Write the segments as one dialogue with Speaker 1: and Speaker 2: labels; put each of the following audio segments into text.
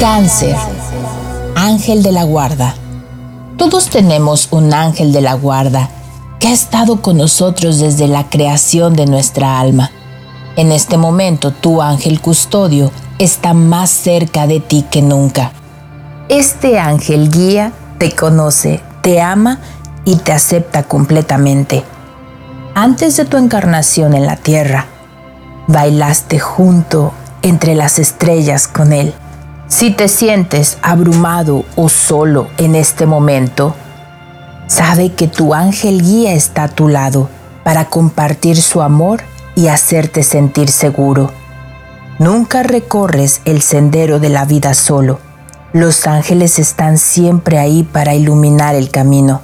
Speaker 1: Cáncer. Ángel de la guarda. Todos tenemos un ángel de la guarda que ha estado con nosotros desde la creación de nuestra alma. En este momento tu ángel custodio está más cerca de ti que nunca. Este ángel guía te conoce, te ama y te acepta completamente. Antes de tu encarnación en la tierra, bailaste junto entre las estrellas con él. Si te sientes abrumado o solo en este momento, sabe que tu ángel guía está a tu lado para compartir su amor y hacerte sentir seguro. Nunca recorres el sendero de la vida solo. Los ángeles están siempre ahí para iluminar el camino.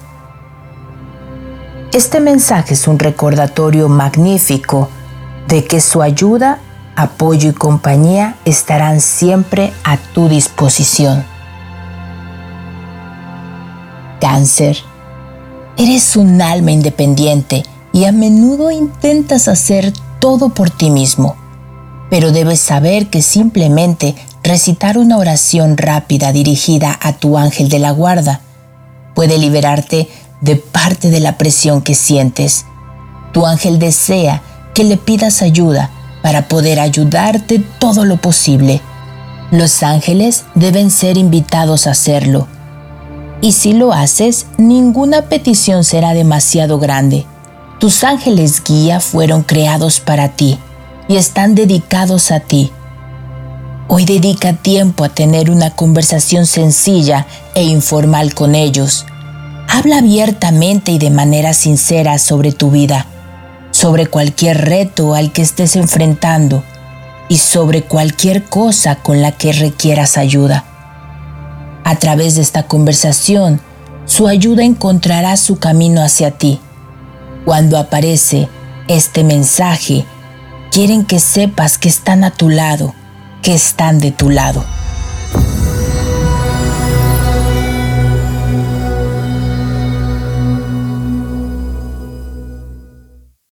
Speaker 1: Este mensaje es un recordatorio magnífico de que su ayuda apoyo y compañía estarán siempre a tu disposición. Cáncer. Eres un alma independiente y a menudo intentas hacer todo por ti mismo, pero debes saber que simplemente recitar una oración rápida dirigida a tu ángel de la guarda puede liberarte de parte de la presión que sientes. Tu ángel desea que le pidas ayuda para poder ayudarte todo lo posible. Los ángeles deben ser invitados a hacerlo. Y si lo haces, ninguna petición será demasiado grande. Tus ángeles guía fueron creados para ti y están dedicados a ti. Hoy dedica tiempo a tener una conversación sencilla e informal con ellos. Habla abiertamente y de manera sincera sobre tu vida sobre cualquier reto al que estés enfrentando y sobre cualquier cosa con la que requieras ayuda. A través de esta conversación, su ayuda encontrará su camino hacia ti. Cuando aparece este mensaje, quieren que sepas que están a tu lado, que están de tu lado.